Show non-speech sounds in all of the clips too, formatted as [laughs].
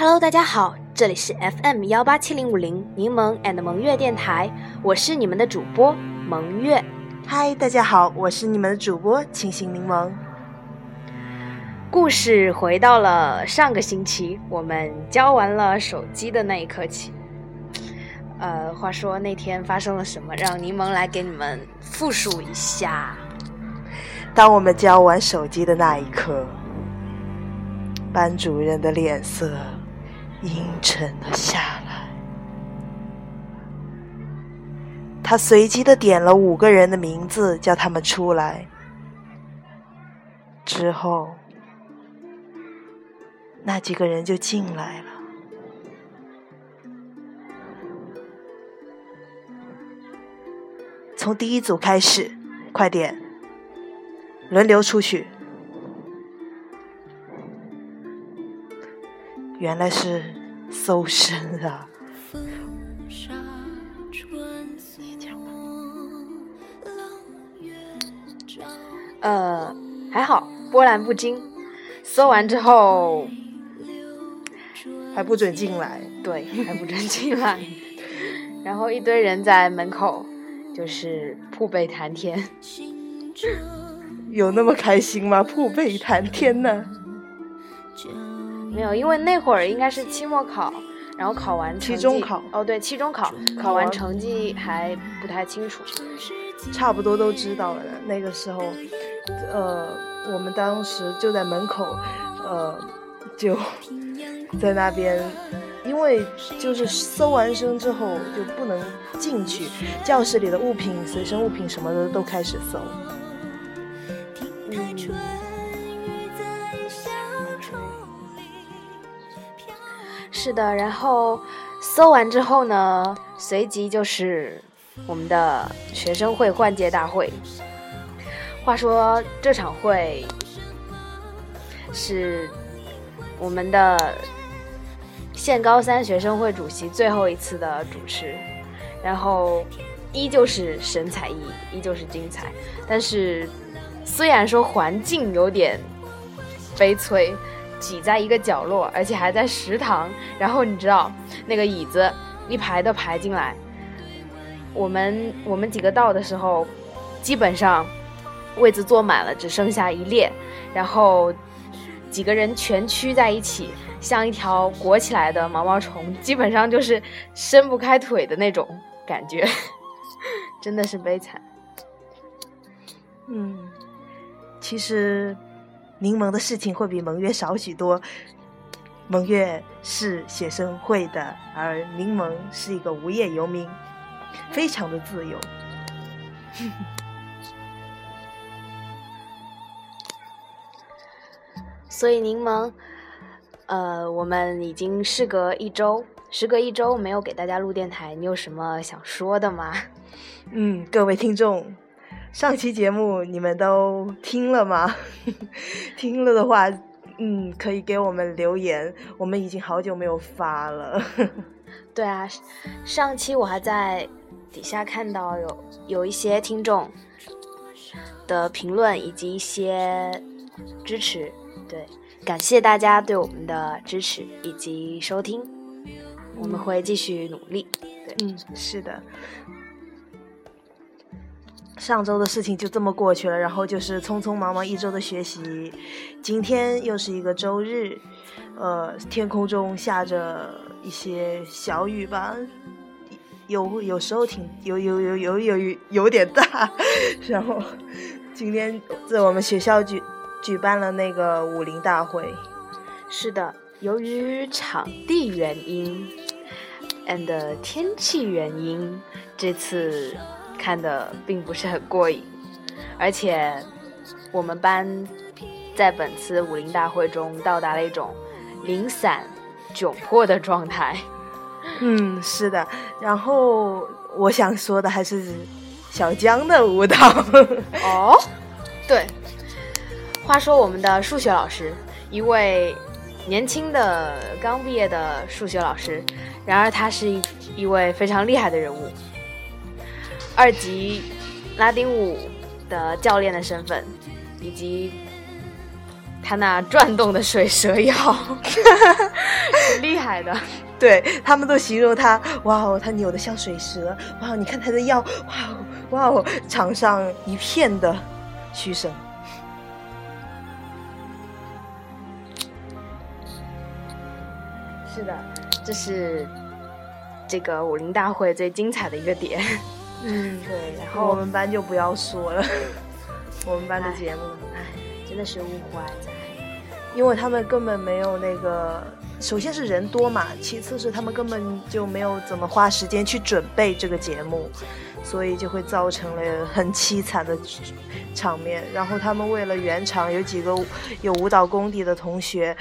Hello，大家好，这里是 FM 幺八七零五零柠檬 and 萌月电台，我是你们的主播萌月。嗨，大家好，我是你们的主播清新柠檬。故事回到了上个星期，我们交完了手机的那一刻起。呃，话说那天发生了什么，让柠檬来给你们复述一下。当我们交完手机的那一刻，班主任的脸色阴沉了下来。他随机的点了五个人的名字，叫他们出来。之后，那几个人就进来了。从第一组开始，快点，轮流出去。原来是搜身啊！呃，还好，波澜不惊。搜完之后还不准进来，对，还不准进来。[laughs] 然后一堆人在门口，就是铺背谈天。[laughs] 有那么开心吗？铺背谈天呢？没有，因为那会儿应该是期末考，然后考完期中考。哦，对，期中考，考完成绩还不太清楚。差不多都知道了。那个时候，呃，我们当时就在门口，呃，就在那边，因为就是搜完身之后就不能进去，教室里的物品、随身物品什么的都开始搜。是的，然后搜完之后呢，随即就是我们的学生会换届大会。话说这场会是我们的县高三学生会主席最后一次的主持，然后依旧是神采奕奕，依旧是精彩。但是虽然说环境有点悲催。挤在一个角落，而且还在食堂。然后你知道，那个椅子一排的排进来，我们我们几个到的时候，基本上位子坐满了，只剩下一列。然后几个人全屈在一起，像一条裹起来的毛毛虫，基本上就是伸不开腿的那种感觉，[laughs] 真的是悲惨。嗯，其实。柠檬的事情会比蒙月少许多。蒙月是学生会的，而柠檬是一个无业游民，非常的自由。[laughs] 所以柠檬，呃，我们已经事隔一周，时隔一周没有给大家录电台，你有什么想说的吗？[laughs] 嗯，各位听众。上期节目你们都听了吗？[laughs] 听了的话，嗯，可以给我们留言。我们已经好久没有发了。[laughs] 对啊，上期我还在底下看到有有一些听众的评论以及一些支持。对，感谢大家对我们的支持以及收听，我们会继续努力。对，嗯，是的。上周的事情就这么过去了，然后就是匆匆忙忙一周的学习。今天又是一个周日，呃，天空中下着一些小雨吧，有有时候挺有有有有有有点大。[laughs] 然后今天在我们学校举举办了那个武林大会。是的，由于场地原因，and 天气原因，这次。看的并不是很过瘾，而且我们班在本次武林大会中到达了一种零散、窘迫的状态。嗯，是的。然后我想说的还是小江的舞蹈。哦，对。话说我们的数学老师，一位年轻的刚毕业的数学老师，然而他是一一位非常厉害的人物。二级拉丁舞的教练的身份，以及他那转动的水蛇腰，[laughs] 很厉害的。对他们都形容他，哇哦，他扭的像水蛇，哇哦，你看他的腰，哇哦，哇哦，场上一片的嘘声。是的，这是这个武林大会最精彩的一个点。嗯，对，然后我们班就不要说了，我们班的节目，唉，真的是呜呼哀哉。因为他们根本没有那个，首先是人多嘛，其次是他们根本就没有怎么花时间去准备这个节目，所以就会造成了很凄惨的场面。然后他们为了圆场，有几个有舞蹈功底的同学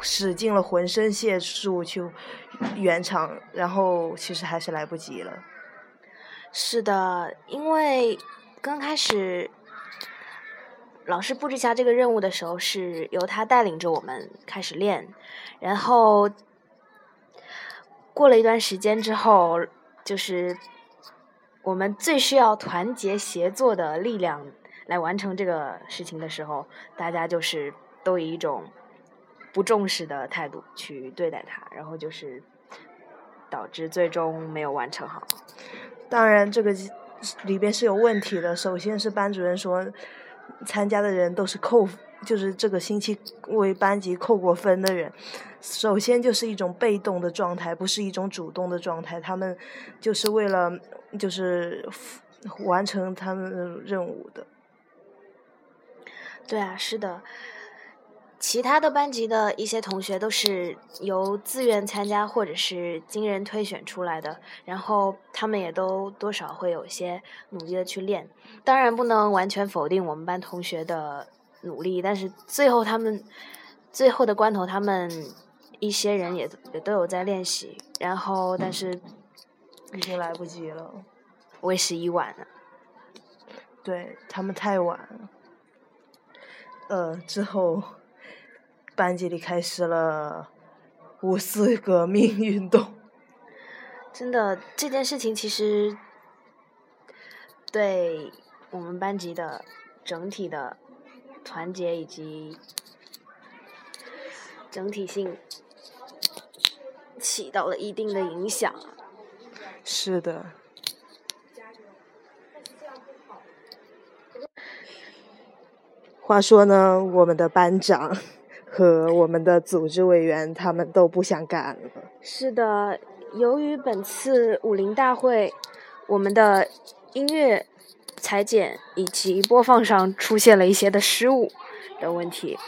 使尽了浑身解数去圆场，然后其实还是来不及了。是的，因为刚开始老师布置下这个任务的时候，是由他带领着我们开始练，然后过了一段时间之后，就是我们最需要团结协作的力量来完成这个事情的时候，大家就是都以一种不重视的态度去对待它，然后就是导致最终没有完成好。当然，这个里边是有问题的。首先是班主任说，参加的人都是扣，就是这个星期为班级扣过分的人。首先就是一种被动的状态，不是一种主动的状态。他们就是为了就是完成他们的任务的。对啊，是的。其他的班级的一些同学都是由自愿参加或者是经人推选出来的，然后他们也都多少会有些努力的去练。当然不能完全否定我们班同学的努力，但是最后他们最后的关头，他们一些人也也都有在练习，然后但是已经来不及了，为时已晚了。对他们太晚了。呃，之后。班级里开始了五四革命运动。[laughs] 真的，这件事情其实对我们班级的整体的团结以及整体性起到了一定的影响。是的。话说呢，我们的班长。和我们的组织委员他们都不想干了。是的，由于本次武林大会，我们的音乐裁剪以及播放上出现了一些的失误的问题，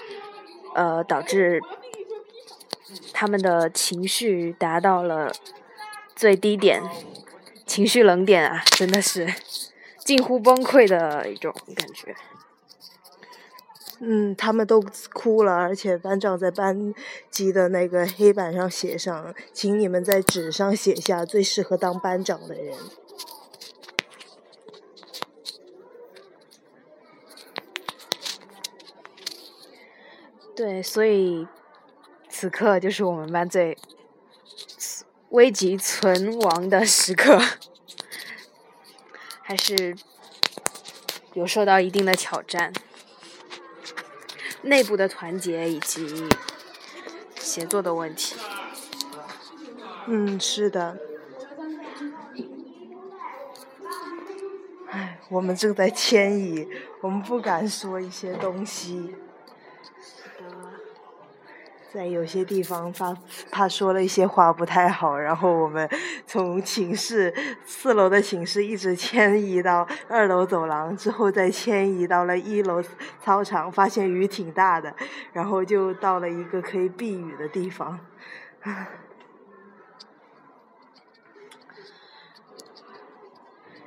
呃，导致他们的情绪达到了最低点，情绪冷点啊，真的是近乎崩溃的一种感觉。嗯，他们都哭了，而且班长在班级的那个黑板上写上：“请你们在纸上写下最适合当班长的人。”对，所以此刻就是我们班最危急存亡的时刻，还是有受到一定的挑战。内部的团结以及协作的问题。嗯，是的。唉，我们正在迁移，我们不敢说一些东西。在有些地方怕怕说了一些话不太好，然后我们从寝室四楼的寝室一直迁移到二楼走廊，之后再迁移到了一楼操场，发现雨挺大的，然后就到了一个可以避雨的地方。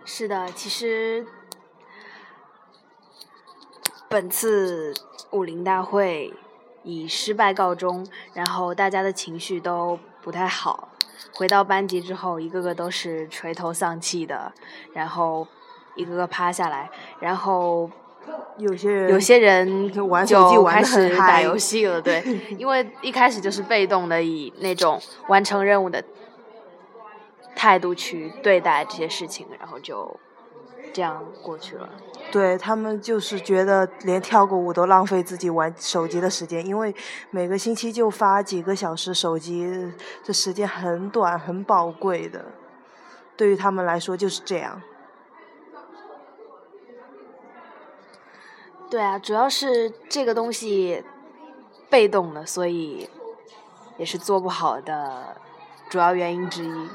是的，其实本次武林大会。以失败告终，然后大家的情绪都不太好。回到班级之后，一个个都是垂头丧气的，然后一个个趴下来，然后有些人有些人就玩手机玩开始打游戏了，对，[laughs] 因为一开始就是被动的以那种完成任务的态度去对待这些事情，然后就这样过去了。对他们就是觉得连跳个舞都浪费自己玩手机的时间，因为每个星期就发几个小时手机，这时间很短很宝贵的，对于他们来说就是这样。对啊，主要是这个东西被动的，所以也是做不好的主要原因之一。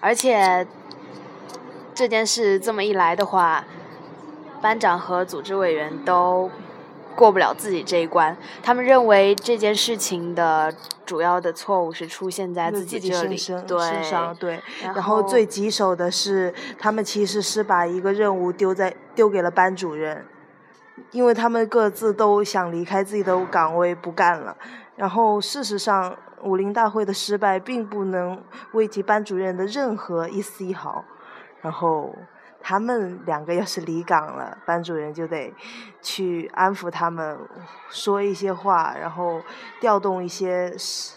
而且这件事这么一来的话。班长和组织委员都过不了自己这一关，他们认为这件事情的主要的错误是出现在自己这里，身上，对。然后最棘手的是，他们其实是把一个任务丢在丢给了班主任，因为他们各自都想离开自己的岗位不干了。然后事实上，武林大会的失败并不能危及班主任的任何一丝一毫。然后。他们两个要是离岗了，班主任就得去安抚他们，说一些话，然后调动一些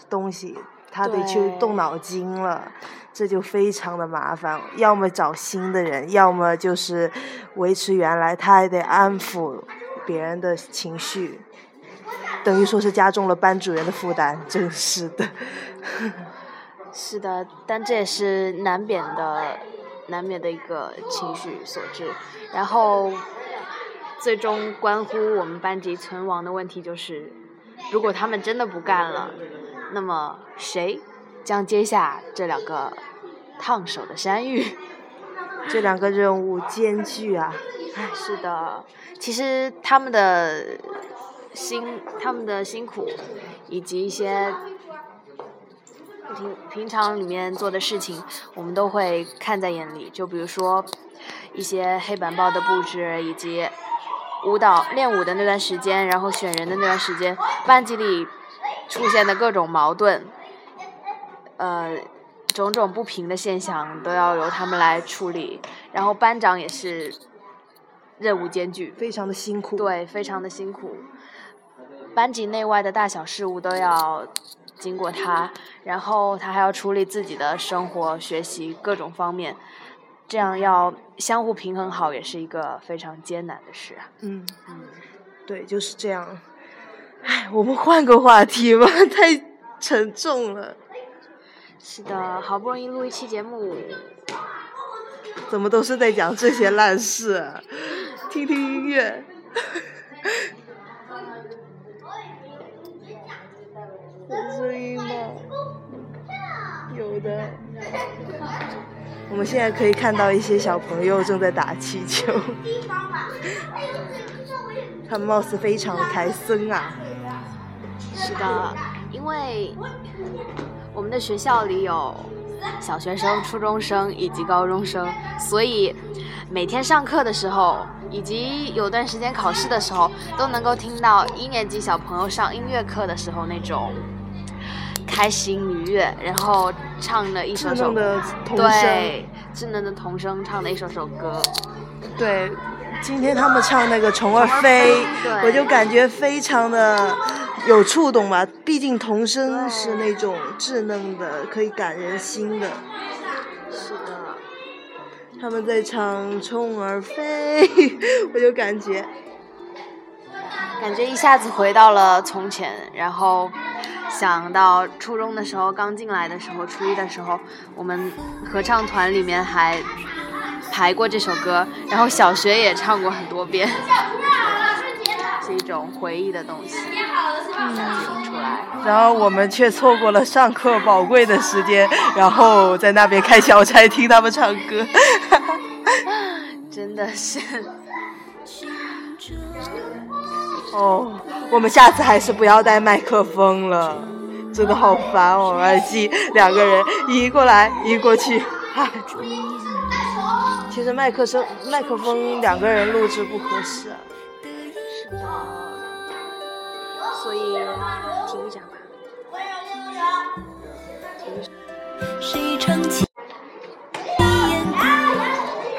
东西，他得去动脑筋了，这就非常的麻烦。要么找新的人，要么就是维持原来，他还得安抚别人的情绪，等于说是加重了班主任的负担，真是的。[laughs] 是的，但这也是难免的。难免的一个情绪所致，然后最终关乎我们班级存亡的问题就是，如果他们真的不干了，那么谁将接下这两个烫手的山芋？[laughs] 这两个任务艰巨啊！唉，是的，其实他们的辛，他们的辛苦，以及一些。平平常里面做的事情，我们都会看在眼里。就比如说一些黑板报的布置，以及舞蹈练舞的那段时间，然后选人的那段时间，班级里出现的各种矛盾，呃，种种不平的现象都要由他们来处理。然后班长也是任务艰巨，非常的辛苦。对，非常的辛苦。班级内外的大小事务都要。经过他，然后他还要处理自己的生活、学习各种方面，这样要相互平衡好，也是一个非常艰难的事啊。嗯嗯，对，就是这样。唉，我们换个话题吧，太沉重了。是的，好不容易录一期节目，怎么都是在讲这些烂事？听听音乐。声音吗？有的。我们现在可以看到一些小朋友正在打气球，他们貌似非常的开心啊。是的，因为我们的学校里有小学生、初中生以及高中生，所以每天上课的时候。以及有段时间考试的时候，都能够听到一年级小朋友上音乐课的时候那种开心愉悦，然后唱了一首首对稚嫩的童声唱的一首首歌。对，今天他们唱那个《虫儿飞》，我就感觉非常的有触动吧。毕竟童声是那种稚嫩的，可以感人心的。是的。他们在唱《虫儿飞》，[laughs] 我就感觉，感觉一下子回到了从前，然后想到初中的时候，刚进来的时候，初一的时候，我们合唱团里面还排过这首歌，然后小学也唱过很多遍，[laughs] 是一种回忆的东西，嗯，出来。然后我们却错过了上课宝贵的时间，然后在那边开小差听他们唱歌。[laughs] 真的是。哦，我们下次还是不要带麦克风了，真的好烦哦！耳机两个人移过来移过去，[laughs] 其实麦克声麦克风两个人录制不合适。是的，所以停一下吧。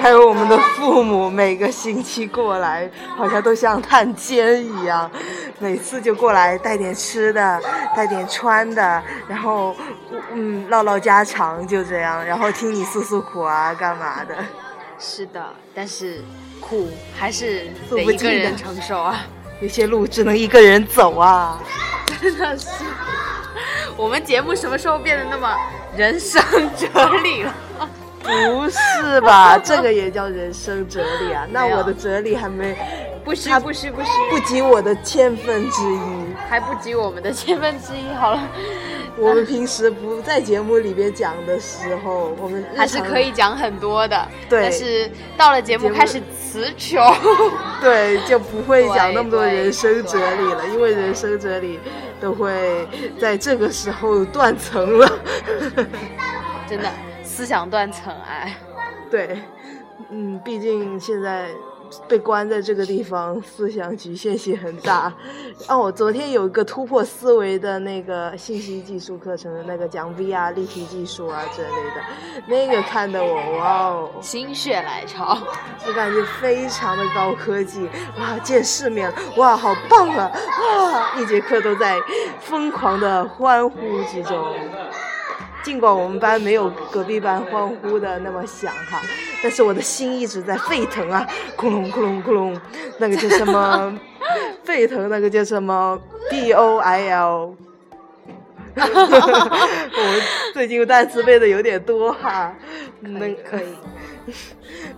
还有我们的父母，每个星期过来，好像都像探监一样，每次就过来带点吃的，带点穿的，然后嗯唠唠家常，就这样，然后听你诉诉苦啊，干嘛的？是的，但是苦还是走得一个不尽的人承受啊。有些路只能一个人走啊。真的是，我们节目什么时候变得那么人生哲理了？不是吧？[laughs] 这个也叫人生哲理啊？那我的哲理还没不是不是不是，不及我的千分之一。还不及我们的千分之一。好了，我们平时不在节目里边讲的时候，我们还是可以讲很多的。对但是到了节目开始词穷。[laughs] 对就不会讲那么多人生哲理了，因为人生哲理都会在这个时候断层了。[laughs] 真的思想断层哎。对，嗯，毕竟现在被关在这个地方，思想局限性很大。哦，我昨天有一个突破思维的那个信息技术课程的那个讲 VR 立体技术啊之类的，那个看得我哇哦，心血来潮，我感觉非常的高科技，哇，见世面了，哇，好棒啊，哇，一节课都在疯狂的欢呼之中。尽管我们班没有隔壁班欢呼的那么响哈，但是我的心一直在沸腾啊，咕隆咕隆咕隆，那个叫什么 [laughs] 沸腾，那个叫什么 B O I L。我最近单词背的有点多哈，能可以。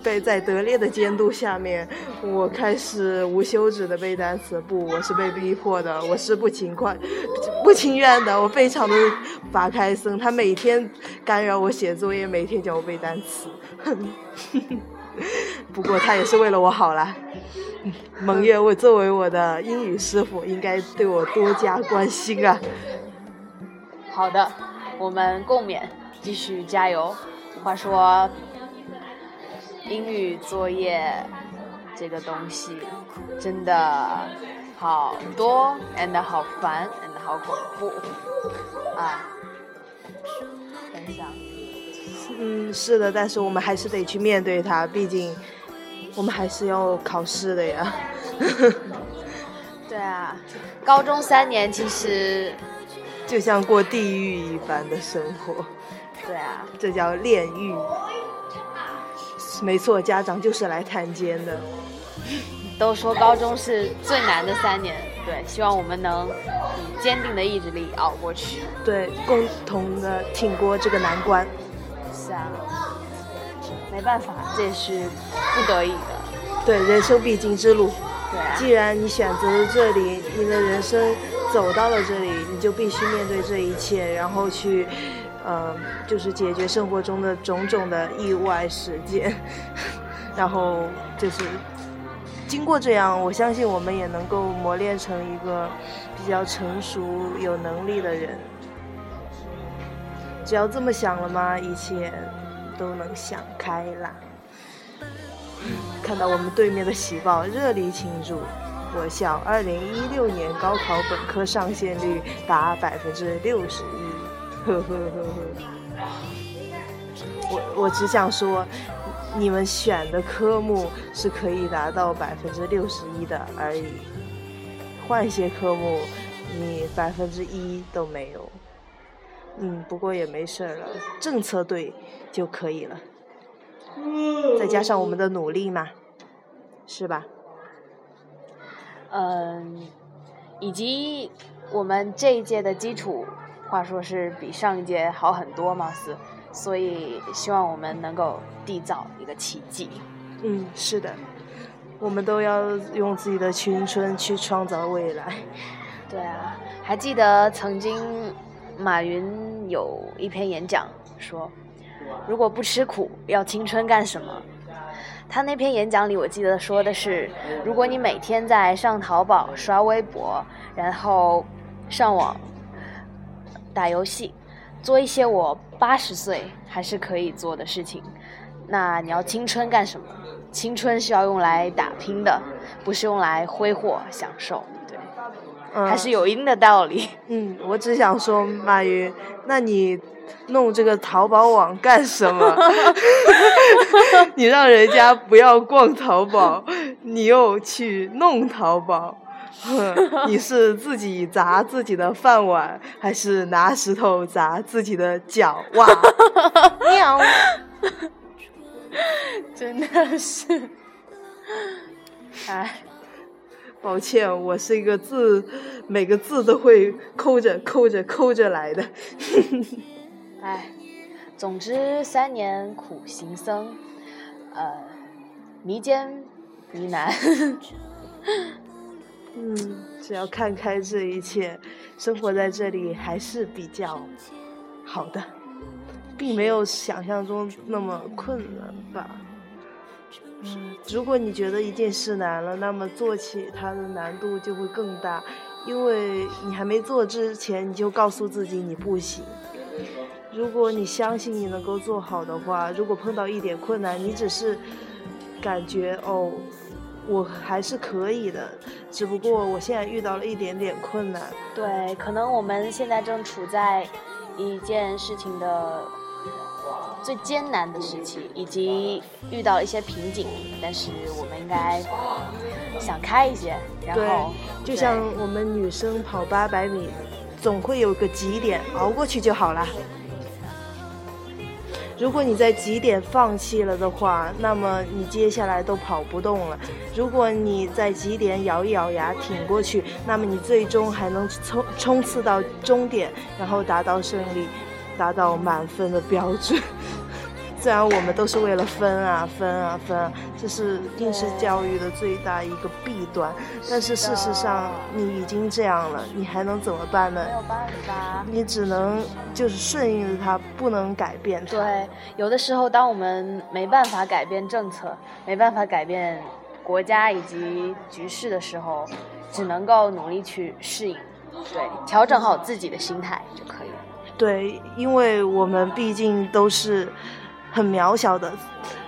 被 [laughs] 在德烈的监督下面，我开始无休止的背单词。不，我是被逼迫的，我是不勤快、[laughs] 不情愿的。我非常的法开森，他每天干扰我写作业，每天叫我背单词。[laughs] 不过他也是为了我好啦。蒙月，我作为我的英语师傅，应该对我多加关心啊。好的，我们共勉，继续加油。话说，英语作业这个东西真的好多，and 好烦，and 好恐怖啊！等一下，嗯，是的，但是我们还是得去面对它，毕竟我们还是要考试的呀。[laughs] 对啊，高中三年其实，就像过地狱一般的生活，对啊，这叫炼狱。没错，家长就是来探监的。都说高中是最难的三年，对，希望我们能以坚定的意志力熬过去。对，共同的挺过这个难关。是啊，没办法，这也是不得已的。对，人生必经之路。对啊，既然你选择了这里，你的人生走到了这里，你就必须面对这一切，然后去，呃，就是解决生活中的种种的意外事件，[laughs] 然后就是经过这样，我相信我们也能够磨练成一个比较成熟、有能力的人。只要这么想了吗？一切都能想开啦。看到我们对面的喜报，热烈庆祝。我校二零一六年高考本科上线率达百分之六十一，呵呵呵呵。我我只想说，你们选的科目是可以达到百分之六十一的而已，换一些科目，你百分之一都没有。嗯，不过也没事了，政策对就可以了。再加上我们的努力嘛，是吧？嗯，以及我们这一届的基础，话说是比上一届好很多，貌似，所以希望我们能够缔造一个奇迹。嗯，是的，我们都要用自己的青春去创造未来。对啊，还记得曾经马云有一篇演讲说，如果不吃苦，要青春干什么？他那篇演讲里，我记得说的是，如果你每天在上淘宝、刷微博，然后上网打游戏，做一些我八十岁还是可以做的事情，那你要青春干什么？青春是要用来打拼的，不是用来挥霍享受。对，嗯，还是有一定的道理。嗯，我只想说，马云，那你弄这个淘宝网干什么？[laughs] [laughs] 你让人家不要逛淘宝，你又去弄淘宝，[laughs] 你是自己砸自己的饭碗，还是拿石头砸自己的脚？哇，喵！真的是，哎，抱歉，我是一个字每个字都会抠着抠着抠着来的。哎，总之三年苦行僧，呃，弥坚弥难。[laughs] 嗯，只要看开这一切，生活在这里还是比较好的，并没有想象中那么困难吧。嗯，如果你觉得一件事难了，那么做起它的难度就会更大，因为你还没做之前，你就告诉自己你不行。如果你相信你能够做好的话，如果碰到一点困难，你只是感觉哦。我还是可以的，只不过我现在遇到了一点点困难。对，可能我们现在正处在一件事情的最艰难的时期，以及遇到一些瓶颈，但是我们应该想开一些。然后，就像我们女生跑八百米，总会有个极点，熬过去就好了。如果你在极点放弃了的话，那么你接下来都跑不动了。如果你在极点咬一咬牙挺过去，那么你最终还能冲冲刺到终点，然后达到胜利，达到满分的标准。虽然我们都是为了分啊分啊分，啊，这是应试教育的最大一个弊端。但是事实上，你已经这样了，你还能怎么办呢？没有办法，你只能就是顺应着它，不能改变它。对，有的时候，当我们没办法改变政策，没办法改变国家以及局势的时候，只能够努力去适应，对，调整好自己的心态就可以了。对，因为我们毕竟都是。很渺小的，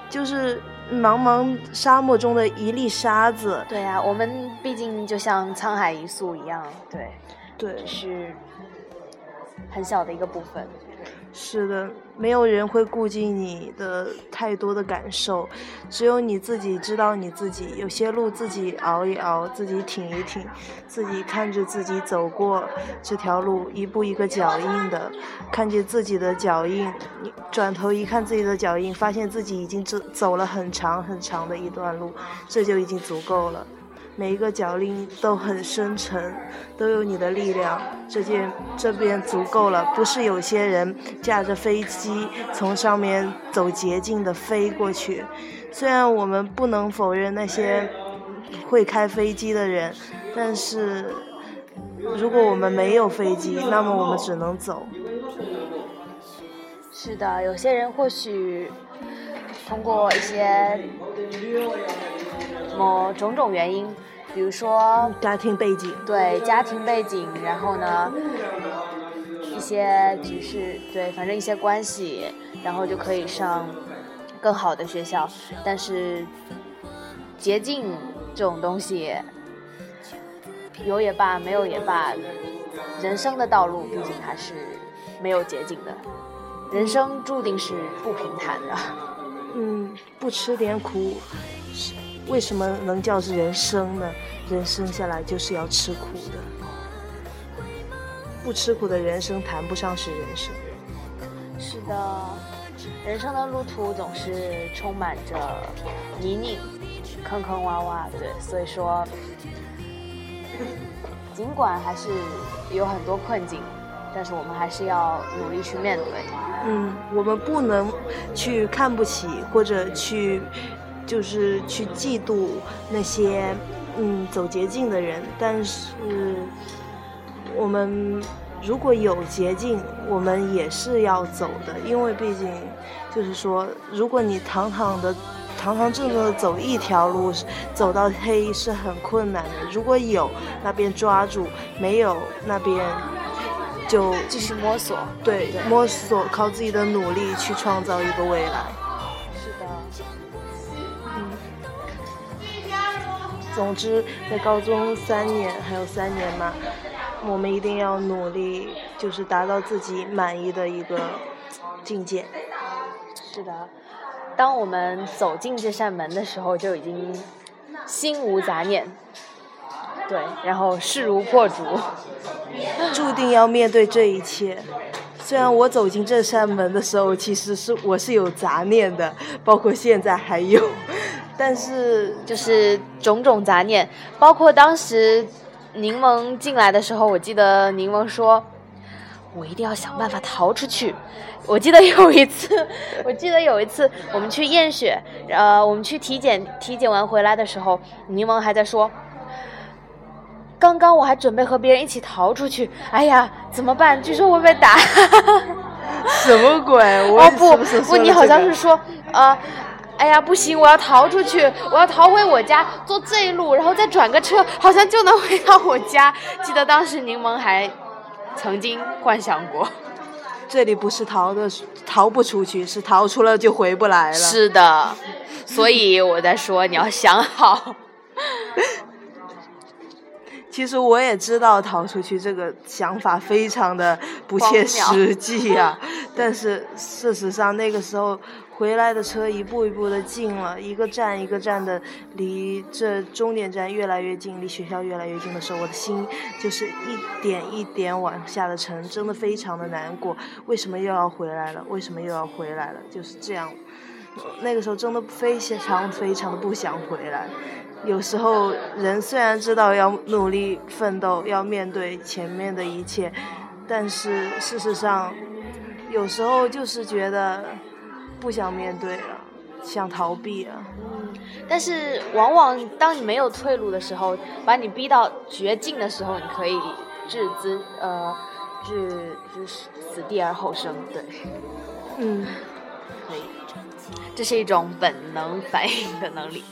就是茫茫沙漠中的一粒沙子。对呀，我们毕竟就像沧海一粟一样，对，对，是很小的一个部分。是的，没有人会顾及你的太多的感受，只有你自己知道你自己。有些路自己熬一熬，自己挺一挺，自己看着自己走过这条路，一步一个脚印的，看见自己的脚印，转头一看自己的脚印，发现自己已经走走了很长很长的一段路，这就已经足够了。每一个脚印都很深沉，都有你的力量。这件这边足够了，不是有些人驾着飞机从上面走捷径的飞过去。虽然我们不能否认那些会开飞机的人，但是如果我们没有飞机，那么我们只能走。是的，有些人或许通过一些。某种种原因，比如说家庭背景，对家庭背景，然后呢，一些局势，对，反正一些关系，然后就可以上更好的学校。但是捷径这种东西，有也罢，没有也罢，人生的道路毕竟还是没有捷径的，人生注定是不平坦的。嗯，不吃点苦。为什么能叫是人生呢？人生下来就是要吃苦的，不吃苦的人生谈不上是人生。是的，人生的路途总是充满着泥泞、坑坑洼洼，对，所以说，尽管还是有很多困境，但是我们还是要努力去面对。嗯，我们不能去看不起或者去。就是去嫉妒那些嗯走捷径的人，但是我们如果有捷径，我们也是要走的，因为毕竟就是说，如果你堂堂的、堂堂正正的走一条路，走到黑是很困难的。如果有那边抓住，没有那边就继续摸索，对，摸索，靠自己的努力去创造一个未来。总之，在高中三年还有三年嘛，我们一定要努力，就是达到自己满意的一个境界。是的，当我们走进这扇门的时候，就已经心无杂念，对，然后势如破竹，注定要面对这一切。虽然我走进这扇门的时候，其实是我是有杂念的，包括现在还有，但是就是种种杂念，包括当时柠檬进来的时候，我记得柠檬说：“我一定要想办法逃出去。”我记得有一次，我记得有一次我们去验血，呃，我们去体检，体检完回来的时候，柠檬还在说。刚刚我还准备和别人一起逃出去，哎呀，怎么办？据说会被打。什么鬼？哦不不，你好像是说，呃，哎呀，不行，我要逃出去，我要逃回我家，坐这一路，然后再转个车，好像就能 [laughs] 回到我家。记得当时柠檬还曾经幻想过，这里不是逃的，逃不出去，是逃出了就回不来了。是的，所以我在说，你要想好。[laughs] 其实我也知道逃出去这个想法非常的不切实际啊，但是事实上那个时候回来的车一步一步的近了，一个站一个站的离这终点站越来越近，离学校越来越近的时候，我的心就是一点一点往下的沉，真的非常的难过。为什么又要回来了？为什么又要回来了？就是这样，那个时候真的非常非常的不想回来。有时候人虽然知道要努力奋斗，要面对前面的一切，但是事实上，有时候就是觉得不想面对了，想逃避啊。嗯，但是往往当你没有退路的时候，把你逼到绝境的时候，你可以置之呃置之死地而后生。对，嗯，可以，这是一种本能反应的能力。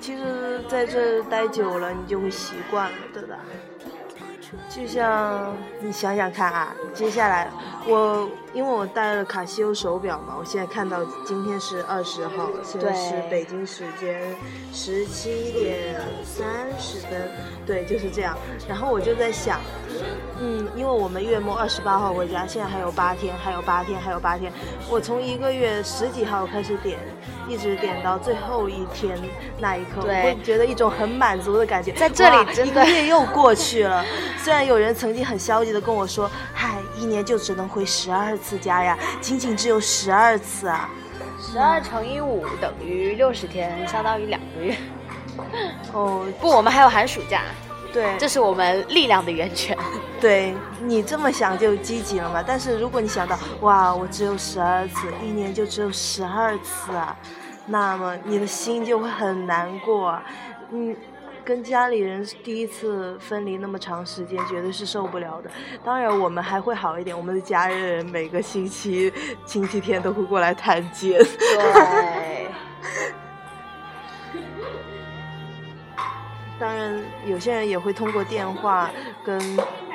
其实在这待久了，你就会习惯了，对吧？就像你想想看啊，接下来我因为我戴了卡西欧手表嘛，我现在看到今天是二十号，现在是北京时间十七点三十分，对，就是这样。然后我就在想，嗯，因为我们月末二十八号回家，现在还有八天，还有八天，还有八天。我从一个月十几号开始点，一直点到最后一天那一刻，我会觉得一种很满足的感觉。在这里，一个月又过去了。虽然有人曾经很消极的跟我说：“嗨，一年就只能回十二次家呀，仅仅只有十二次啊。”十二乘以五等于六十天，相当于两个月。哦，不，我们还有寒暑假。对，这是我们力量的源泉。[laughs] 对你这么想就积极了嘛？但是如果你想到，哇，我只有十二次，一年就只有十二次啊，那么你的心就会很难过。嗯。跟家里人第一次分离那么长时间，绝对是受不了的。当然，我们还会好一点，我们的家人每个星期、星期天都会过来探监。对。[laughs] 当然，有些人也会通过电话跟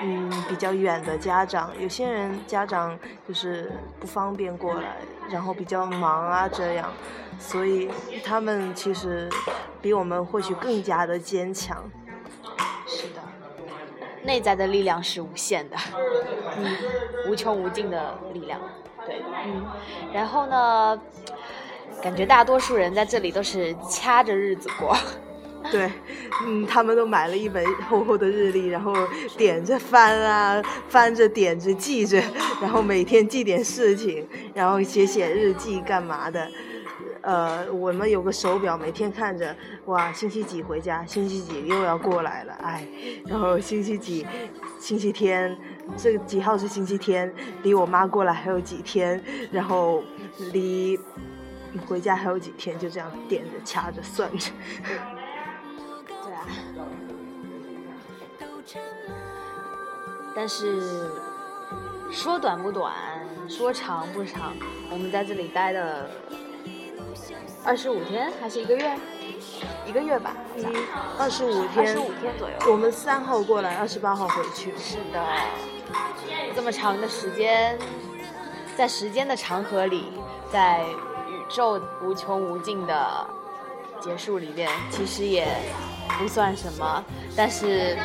嗯比较远的家长，有些人家长就是不方便过来，然后比较忙啊这样，所以他们其实比我们或许更加的坚强。是的，内在的力量是无限的，嗯，无穷无尽的力量。对，嗯，然后呢，感觉大多数人在这里都是掐着日子过。对，嗯，他们都买了一本厚厚的日历，然后点着翻啊，翻着点着记着，然后每天记点事情，然后写写日记干嘛的。呃，我们有个手表，每天看着，哇，星期几回家，星期几又要过来了，哎，然后星期几，星期天，这几号是星期天，离我妈过来还有几天，然后离回家还有几天，就这样点着掐着算着。但是说短不短，说长不长，我们在这里待了二十五天，还是一个月？一个月吧，好像二十五天，二十五天左右。我们三号过来，二十八号回去。是的，这么长的时间，在时间的长河里，在宇宙无穷无尽的结束里面，其实也不算什么，但是。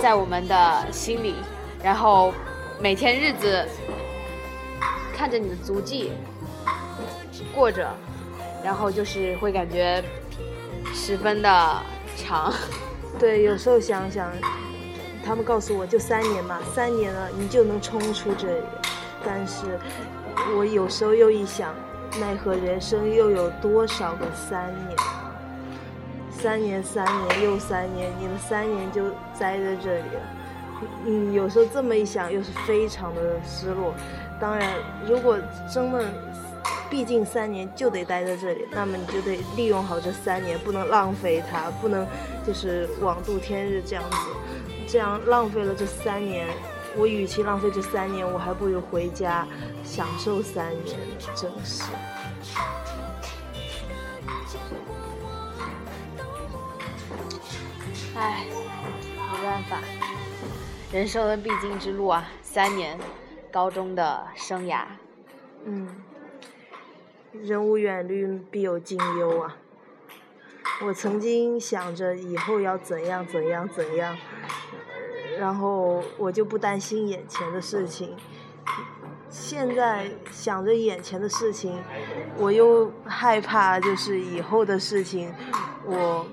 在我们的心里，然后每天日子看着你的足迹过着，然后就是会感觉十分的长。[laughs] 对，有时候想想，他们告诉我就三年嘛，三年了你就能冲出这里。但是我有时候又一想，奈何人生又有多少个三年？三年，三年又三年，你的三年就栽在这里了。嗯，有时候这么一想，又是非常的失落。当然，如果真的，毕竟三年就得待在这里，那么你就得利用好这三年，不能浪费它，不能就是枉度天日这样子。这样浪费了这三年，我与其浪费这三年，我还不如回家享受三年呢，真是。唉，没办法。人生的必经之路啊，三年高中的生涯，嗯，人无远虑，必有近忧啊。我曾经想着以后要怎样怎样怎样，然后我就不担心眼前的事情。现在想着眼前的事情，我又害怕，就是以后的事情，我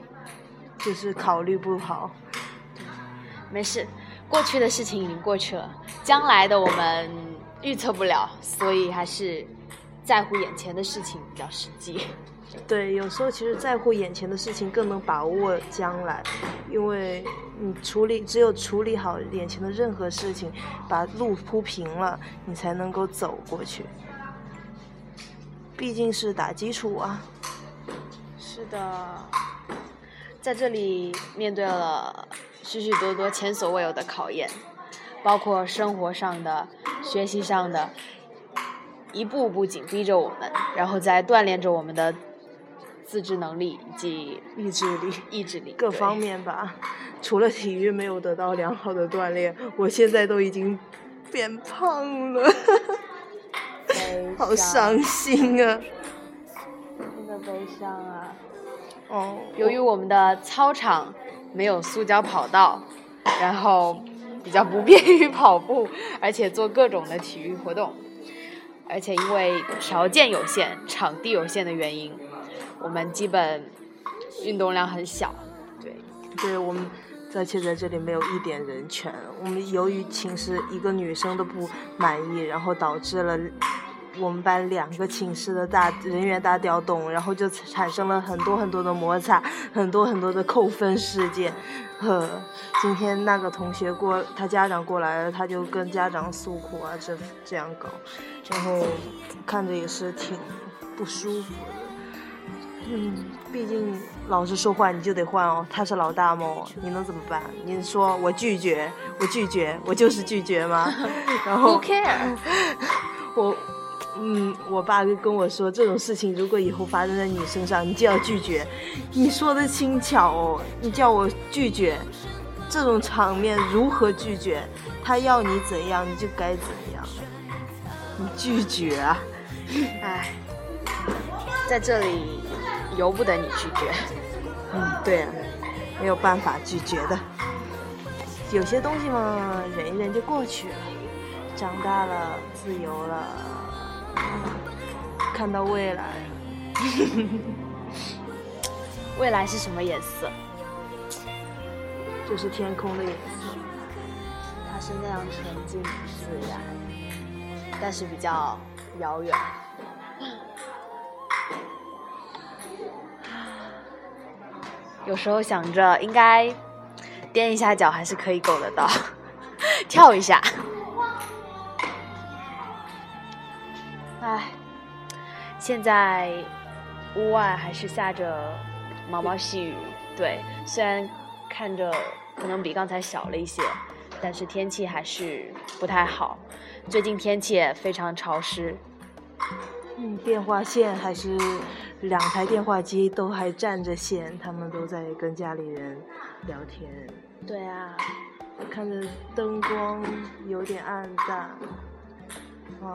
就是考虑不好。没事。过去的事情已经过去了，将来的我们预测不了，所以还是在乎眼前的事情比较实际。[laughs] 对，有时候其实在乎眼前的事情更能把握将来，因为你处理只有处理好眼前的任何事情，把路铺平了，你才能够走过去。毕竟是打基础啊。是的，在这里面对了。许许多多前所未有的考验，包括生活上的、学习上的，一步步紧逼着我们，然后在锻炼着我们的自制能力以及意志力、[laughs] 意志力各方面吧。除了体育没有得到良好的锻炼，我现在都已经变胖了，[laughs] 好伤心啊！真的悲伤啊！哦，由于我们的操场。没有塑胶跑道，然后比较不便于跑步，而且做各种的体育活动，而且因为条件有限、场地有限的原因，我们基本运动量很小。对，对我们而且在这里没有一点人权。我们由于寝室一个女生都不满意，然后导致了。我们班两个寝室的大人员大调动，然后就产生了很多很多的摩擦，很多很多的扣分事件。呵，今天那个同学过，他家长过来了，他就跟家长诉苦啊，这这样搞，然后看着也是挺不舒服的。嗯，毕竟老师说换你就得换哦，他是老大嘛，你能怎么办？你说我拒绝，我拒绝，我就是拒绝吗？[laughs] 然后 Who care？[laughs] 我。嗯，我爸就跟我说，这种事情如果以后发生在你身上，你就要拒绝。你说的轻巧哦，你叫我拒绝，这种场面如何拒绝？他要你怎样，你就该怎样。你拒绝啊？哎，在这里由不得你拒绝。嗯，对，没有办法拒绝的。有些东西嘛，忍一忍就过去了。长大了，自由了。看到未来，[laughs] 未来是什么颜色？就是天空的颜色。它是那样纯净自然，但是比较遥远。[sighs] 有时候想着应该踮一下脚还是可以够得到，[laughs] 跳一下。唉，现在屋外还是下着毛毛细雨。对，虽然看着可能比刚才小了一些，但是天气还是不太好。最近天气也非常潮湿。嗯，电话线还是两台电话机都还占着线，他们都在跟家里人聊天。对啊，看着灯光有点暗淡。哇。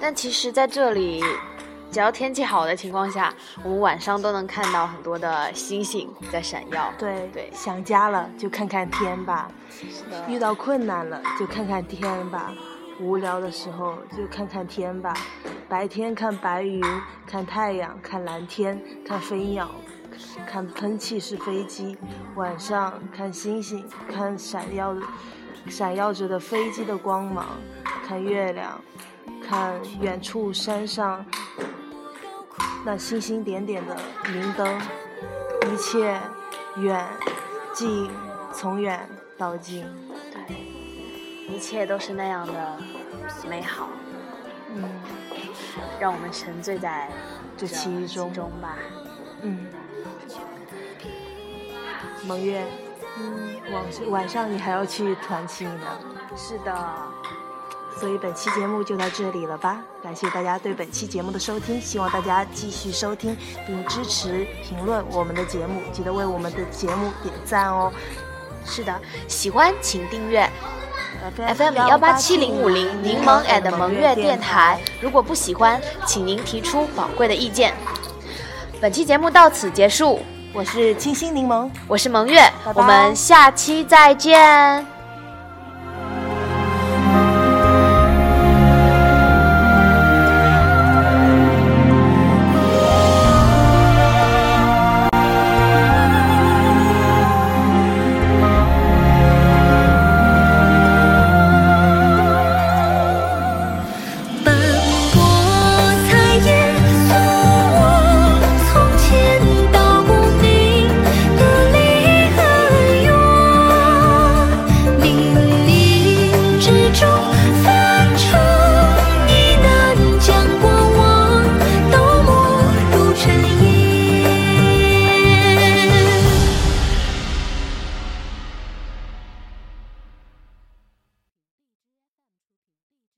但其实，在这里，只要天气好的情况下，我们晚上都能看到很多的星星在闪耀。对对，想家了就看看天吧，遇到困难了就看看天吧，无聊的时候就看看天吧。白天看白云，看太阳，看蓝天，看飞鸟，看喷气式飞机；晚上看星星，看闪耀闪耀着的飞机的光芒；看月亮，看远处山上那星星点点的明灯。一切远近，从远到近，对，一切都是那样的美好。嗯，让我们沉醉在这其中中吧。嗯，蒙月，嗯，晚晚上你还要去团庆呢。是的，所以本期节目就到这里了吧？感谢大家对本期节目的收听，希望大家继续收听并支持评论我们的节目，记得为我们的节目点赞哦。是的，喜欢请订阅。FM 幺八七零五零柠檬 and 萌月电台。如果不喜欢，请您提出宝贵的意见。本期节目到此结束，我是清新柠檬，我是萌月，我们下期再见。